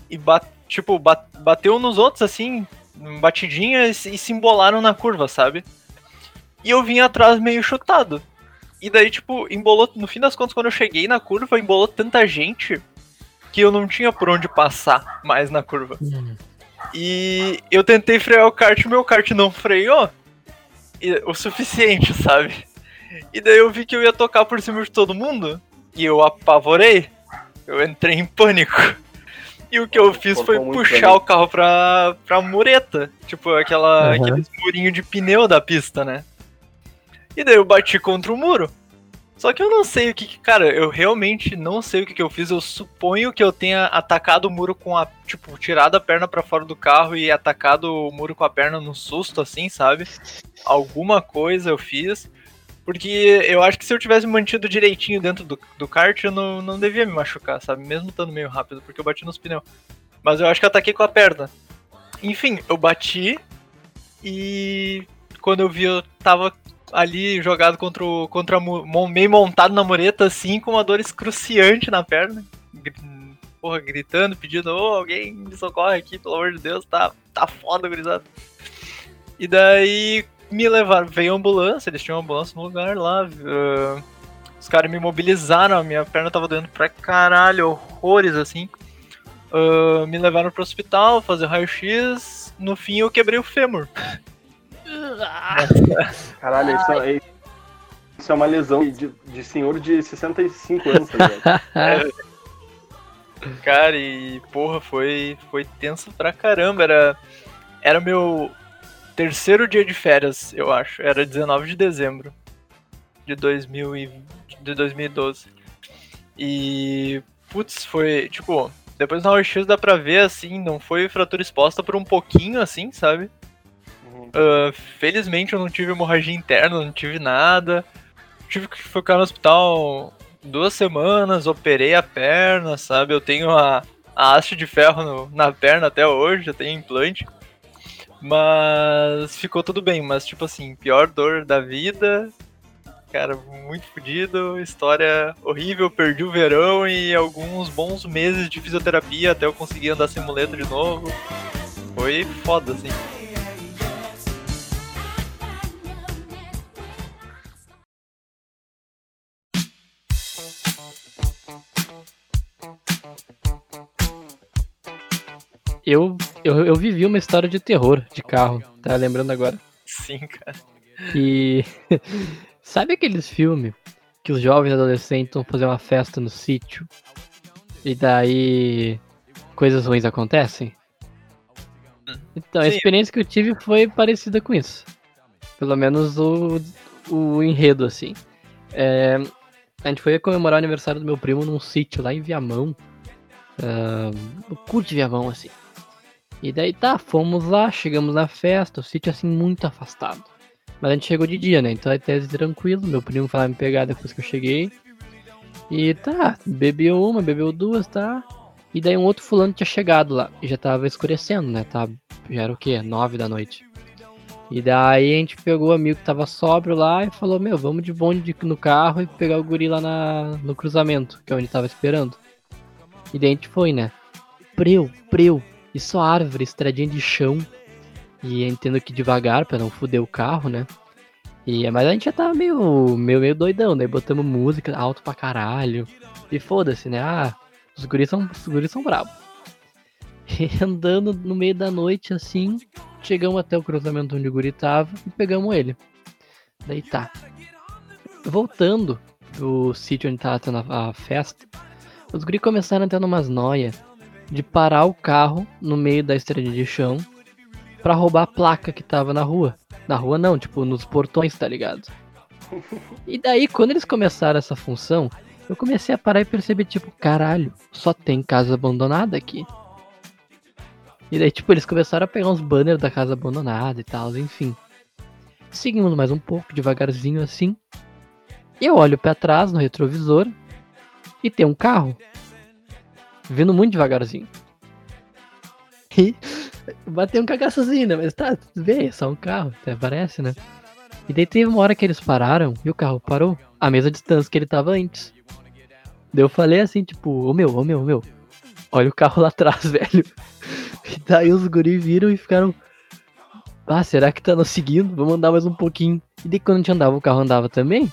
[SPEAKER 3] e bat, tipo, bat- bateu nos outros assim, batidinha se- e se embolaram na curva, sabe? E eu vim atrás meio chutado. E daí, tipo, embolou. No fim das contas, quando eu cheguei na curva, embolou tanta gente que eu não tinha por onde passar mais na curva. E eu tentei frear o kart, meu kart não freou e- o suficiente, *laughs* sabe? E daí eu vi que eu ia tocar por cima de todo mundo e eu apavorei. Eu entrei em pânico. E o que eu fiz foi puxar o carro pra, pra mureta. Tipo, aquela,
[SPEAKER 2] Aham.
[SPEAKER 3] aqueles murinhos de pneu da pista, né? E daí eu bati contra o muro. Só que eu não sei o que, cara, eu realmente não sei o que, que eu fiz. Eu suponho que eu tenha atacado o muro com a, tipo, tirado a perna pra fora do carro e atacado o muro com a perna no susto, assim, sabe? Alguma coisa eu fiz. Porque eu acho que se eu tivesse mantido direitinho dentro do, do kart, eu não, não devia me machucar, sabe? Mesmo estando meio rápido, porque eu bati nos pneus. Mas eu acho que eu ataquei com a perna. Enfim, eu bati e quando eu vi eu tava ali jogado contra o. Contra a meio montado na mureta, assim, com uma dor excruciante na perna. Porra, gritando, pedindo, ô, alguém me socorre aqui, pelo amor de Deus, tá, tá foda, gurizada. E daí me levaram, veio a ambulância, eles tinham uma ambulância no lugar lá. ah, os caras me mobilizaram, a minha perna tava doendo pra caralho, horrores assim. Ah, me levaram pro hospital, fazer raio-x. No fim eu quebrei o fêmur. *laughs* *laughs*
[SPEAKER 1] Caralho, isso é, isso é uma lesão de, de senhor de 65 anos, tá ligado? *laughs*
[SPEAKER 3] Cara, e porra, foi, foi tenso pra caramba. Era, era meu. terceiro dia de férias, eu acho. Era 19 de dezembro de, 2000 e, de 2012. E, putz, foi, tipo, depois na OX dá pra ver, assim, não foi fratura exposta por um pouquinho, assim, sabe? Ah, felizmente eu não tive hemorragia interna, não tive nada. Tive que ficar no hospital duas semanas, operei a perna, sabe? Eu tenho a, a haste de ferro no- na perna até hoje, já tenho implante. Mas ficou tudo bem, mas tipo assim, pior dor da vida. Cara, muito fodido, história horrível, perdi o verão e alguns bons meses de fisioterapia até eu conseguir andar sem muleta de novo. Foi foda, assim.
[SPEAKER 2] Eu, eu, eu vivi uma história de terror de carro, tá lembrando agora.
[SPEAKER 3] Sim, cara.
[SPEAKER 2] E *laughs* sabe aqueles filmes que os jovens adolescentes vão fazer uma festa no sítio e daí coisas ruins acontecem? Então, a
[SPEAKER 3] Sim.
[SPEAKER 2] experiência que eu tive foi parecida com isso. Pelo menos o, o enredo, assim. É, a gente foi comemorar o aniversário do meu primo num sítio lá em Viamão. ah, no cu de Viamão, assim. E daí tá, fomos lá, chegamos na festa, o sítio assim muito afastado. Mas a gente chegou de dia, né? Então até tranquilo. Meu primo foi lá me pegar depois que eu cheguei. E tá, bebeu uma, bebeu duas, tá? E daí um outro fulano tinha chegado lá. E já tava escurecendo, né? Tá, já era o quê? Nove da noite. E daí a gente pegou o amigo que tava sóbrio lá e falou, meu, vamos de bonde de- no carro e pegar o guri lá na, no cruzamento, que é onde tava esperando. E daí a gente foi, né? Preu, preu, e só árvore, estradinha de chão. E entendo que devagar pra não fuder o carro, né? E, mas a gente já tava meio, meio, meio doidão, daí botamos música alto pra caralho. E foda-se, né? Ah, os guris são, os guris são bravos. *laughs* E andando no meio da noite assim, chegamos até o cruzamento onde o guri tava e pegamos ele. Daí tá. Voltando pro sítio onde tava tendo a, festa, os guris começaram ter umas noia de parar o carro no meio da estrada de chão pra roubar a placa que tava na rua. Na rua não, tipo, nos portões, tá ligado? *laughs* E daí, quando eles começaram essa função, eu comecei a parar e perceber, tipo, caralho, só tem casa abandonada aqui. E daí, tipo, eles começaram a pegar uns banners da casa abandonada e tal, enfim. Seguimos mais um pouco, devagarzinho assim. E eu olho pra trás no retrovisor e tem um carro vindo muito devagarzinho. E *laughs* bateu um cagaçozinho, né? Mas tá, tudo bem, é só um carro, até parece, né? E daí teve uma hora que eles pararam e o carro parou a mesma distância que ele tava antes. Daí eu falei assim, tipo, ô meu, ô meu, ô meu, olha o carro lá atrás, *laughs* velho. E daí os guri viram e ficaram. Ah, será que tá nos seguindo? Vamos andar mais um pouquinho. E daí quando a gente andava, o carro andava também.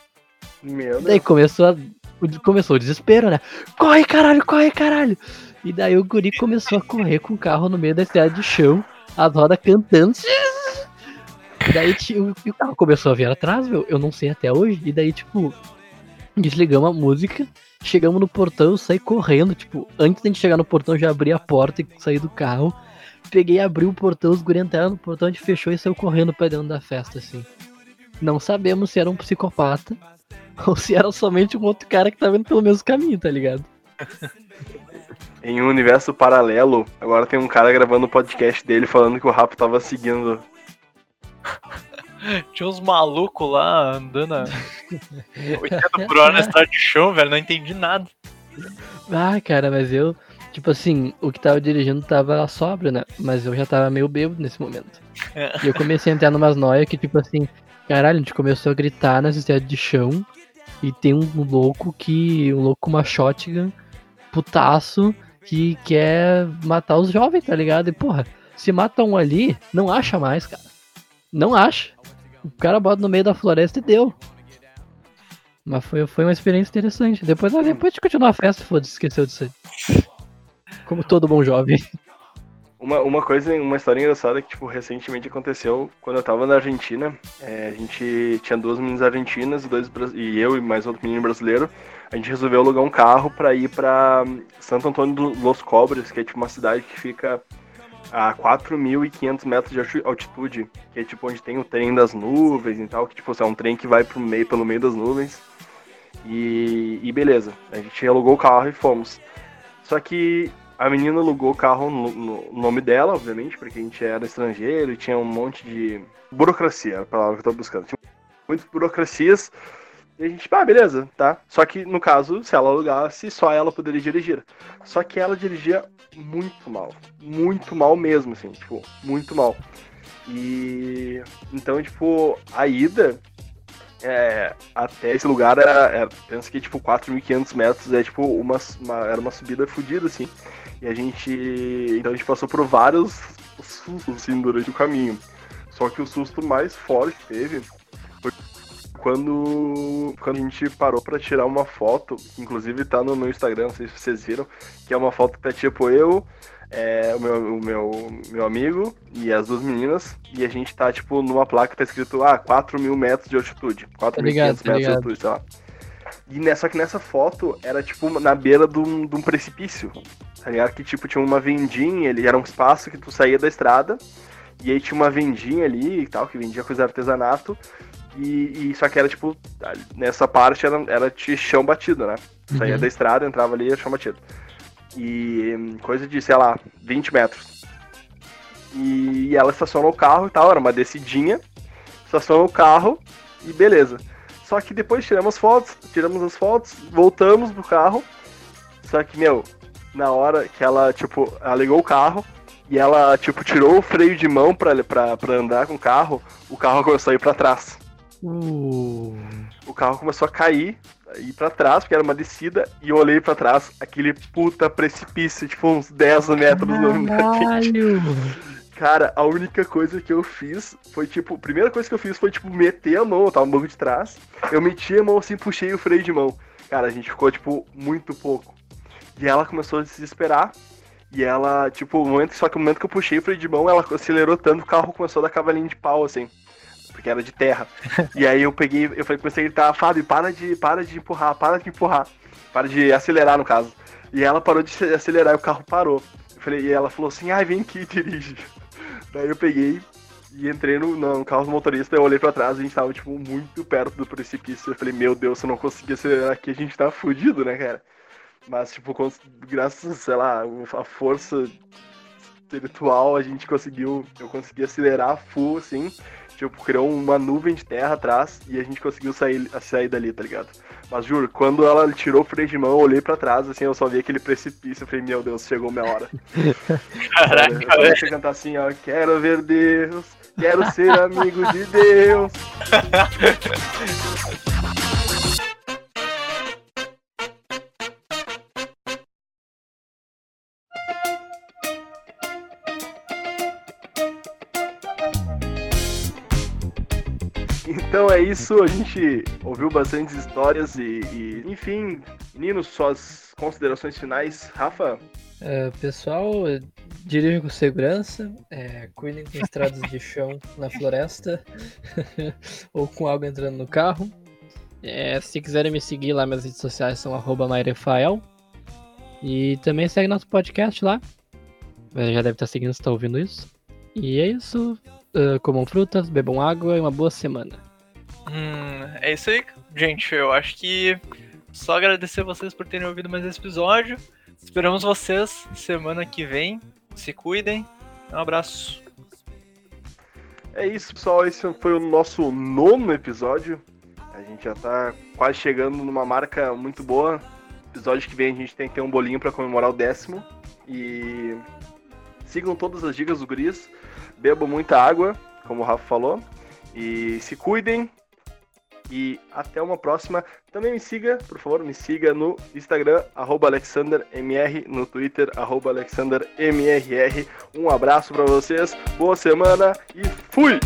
[SPEAKER 1] Meu
[SPEAKER 2] Daí
[SPEAKER 1] Deus.
[SPEAKER 2] começou, a, começou o desespero, né? Corre, caralho, corre, caralho! E daí o guri começou a correr com o carro no meio da estrada de chão, as rodas cantando. E daí ti- o, carro começou a vir atrás, meu, eu não sei até hoje. E daí, tipo, desligamos a música, chegamos no portão, saí correndo, tipo, antes de gente chegar no portão, já abri a porta e saí do carro. Peguei, abri o portão, os guri entraram no portão, a gente fechou e saiu correndo pra dentro da festa, assim. Não sabemos se era um psicopata ou se era somente um outro cara que tá vendo pelo mesmo caminho, tá ligado? *laughs*
[SPEAKER 1] Em um universo paralelo, agora tem um cara gravando o podcast dele falando que o Rapo tava seguindo. *laughs*
[SPEAKER 3] Tinha uns malucos lá andando a *laughs* 80 por hora na estrada de chão, velho. Não entendi nada.
[SPEAKER 2] Ah, cara, mas eu, tipo assim, o que tava dirigindo tava sóbrio, né? Mas eu já tava meio bêbado nesse momento. E eu comecei a entrar numas noias que, tipo assim, caralho, a gente começou a gritar nas estradas de chão e tem um louco que. um louco com uma shotgun, putaço, que quer matar os jovens, tá ligado? E porra, se mata um ali, não acha mais, cara. Não acha. O cara bota no meio da floresta e deu. Mas foi, foi uma experiência interessante. Depois, ah, depois de continuar a festa, foda-se, esqueceu disso aí. Como todo bom jovem.
[SPEAKER 1] Uma, uma coisa, uma história engraçada que, tipo, recentemente aconteceu quando eu tava na Argentina. é, a gente tinha duas meninas argentinas e, dois, e eu e mais outro menino brasileiro. A gente resolveu alugar um carro pra ir pra hum, Santo Antônio dos Los Cobres, que é tipo uma cidade que fica a 4.500 metros de alti- altitude, que é tipo onde tem o trem das nuvens e tal, que tipo, é um trem que vai pro meio, pelo meio das nuvens. E, e beleza, a gente alugou o carro e fomos. Só que a menina alugou o carro no, no nome dela, obviamente, porque a gente era estrangeiro e tinha um monte de burocracia, era a palavra que eu tô buscando. Tinha muitas burocracias. E a gente, ah, beleza, tá. Só que no caso, se ela alugasse, só ela poderia dirigir. Só que ela dirigia muito mal. Muito mal mesmo, assim, tipo, muito mal. E então, tipo, a ida é, até esse lugar era, era pensa que tipo 4.500 metros é tipo uma, uma- era uma subida fodida assim. E a gente então a gente passou por vários sustos assim durante o caminho. Só que o susto mais forte que teve foi quando quando a gente parou pra tirar uma foto, inclusive tá no meu Instagram, não sei se vocês viram, que é uma foto que tá tipo eu é, o, meu, o meu, meu amigo e as duas meninas, e a gente tá, tipo, numa placa que tá escrito, ah, 4 mil metros de altitude. 4.500
[SPEAKER 2] ligado,
[SPEAKER 1] metros
[SPEAKER 2] tá
[SPEAKER 1] de
[SPEAKER 2] ligado.
[SPEAKER 1] altitude, sei lá. E ne- só que nessa foto era, tipo, na beira de um, de um precipício, tá ligado? Que, tipo, tinha uma vendinha, ele era um espaço que tu saía da estrada, e aí tinha uma vendinha ali e tal, que vendia coisa de artesanato, e, e só que era, tipo, nessa parte era, era de chão batido, né? Tu Saía
[SPEAKER 2] Uhum.
[SPEAKER 1] da estrada, entrava ali e era chão batido. E coisa de, sei lá, 20 metros. E ela estacionou o carro e tal, era uma descidinha. Estacionou o carro e beleza. Só que depois tiramos fotos, tiramos as fotos, voltamos pro carro. Só que, meu, na hora que ela, tipo, ela ligou o carro e ela, tipo, tirou o freio de mão pra, pra, pra andar com o carro, o carro começou a ir pra trás.
[SPEAKER 2] Uh,
[SPEAKER 1] O carro começou a cair, a ir pra trás, porque era uma descida, e eu olhei pra trás, aquele puta precipício, tipo, uns 10 metros no
[SPEAKER 2] caralho!
[SPEAKER 1] Cara, a única coisa que eu fiz foi, tipo, a primeira coisa que eu fiz foi, tipo, meter a mão, eu tava no banco de trás, eu meti a mão assim, puxei o freio de mão. Cara, a gente ficou, tipo, muito pouco. E ela começou a se desesperar, e ela, tipo, o momento, só que o momento que eu puxei o freio de mão, ela acelerou tanto, o carro começou a dar cavalinho de pau, assim, porque era de terra. *laughs* e aí eu peguei, eu falei, comecei a gritar, Fábio, para de, para de empurrar, para de empurrar, para de acelerar, no caso. E ela parou de acelerar e o carro parou. Eu falei, e ela falou assim, ai, vem aqui, dirige. Daí eu peguei e entrei no, no carro do motorista, eu olhei pra trás a gente tava, tipo, muito perto do precipício. Eu falei, meu Deus, se eu não conseguir acelerar aqui, a gente tá fudido, né, cara? Mas, tipo, graças, sei lá, a força espiritual, a gente conseguiu, eu consegui acelerar full, assim, tipo, criou uma nuvem de terra atrás e a gente conseguiu sair, sair dali, tá ligado? Mas juro, quando ela tirou o freio de mão, eu olhei pra trás, assim, eu só vi aquele precipício, eu falei, meu Deus, chegou minha hora. *laughs*
[SPEAKER 3] Caraca,
[SPEAKER 1] eu comecei a cantar assim, ó, quero ver Deus, quero ser amigo de Deus. *laughs* Então é isso, a gente ouviu bastantes histórias e, e, enfim, meninos, suas considerações finais. Rafa,
[SPEAKER 2] É, pessoal, dirijam com segurança, é, cuidem com estradas de chão na floresta *laughs* ou com algo entrando no carro. É, se quiserem me seguir lá, minhas redes sociais são arroba mairefael. E também segue nosso podcast lá. Já deve estar seguindo se está ouvindo isso. E é isso. eh, comam frutas, bebam água e uma boa semana.
[SPEAKER 3] Hum, é isso aí, gente. Eu acho que só agradecer vocês por terem ouvido mais esse episódio. Esperamos vocês semana que vem. Se cuidem. Um abraço.
[SPEAKER 1] é isso, pessoal. Esse foi o nosso nono episódio. A gente já tá quase chegando numa marca muito boa. Episódio que vem a gente tem que ter um bolinho pra comemorar o décimo. E sigam todas as dicas do Gris. Bebam muita água, como o Rafa falou. E se cuidem. E até uma próxima. Também me siga, por favor, me siga no Instagram, AlexanderMR, no Twitter, AlexanderMRR. Um abraço pra vocês, boa semana e fui!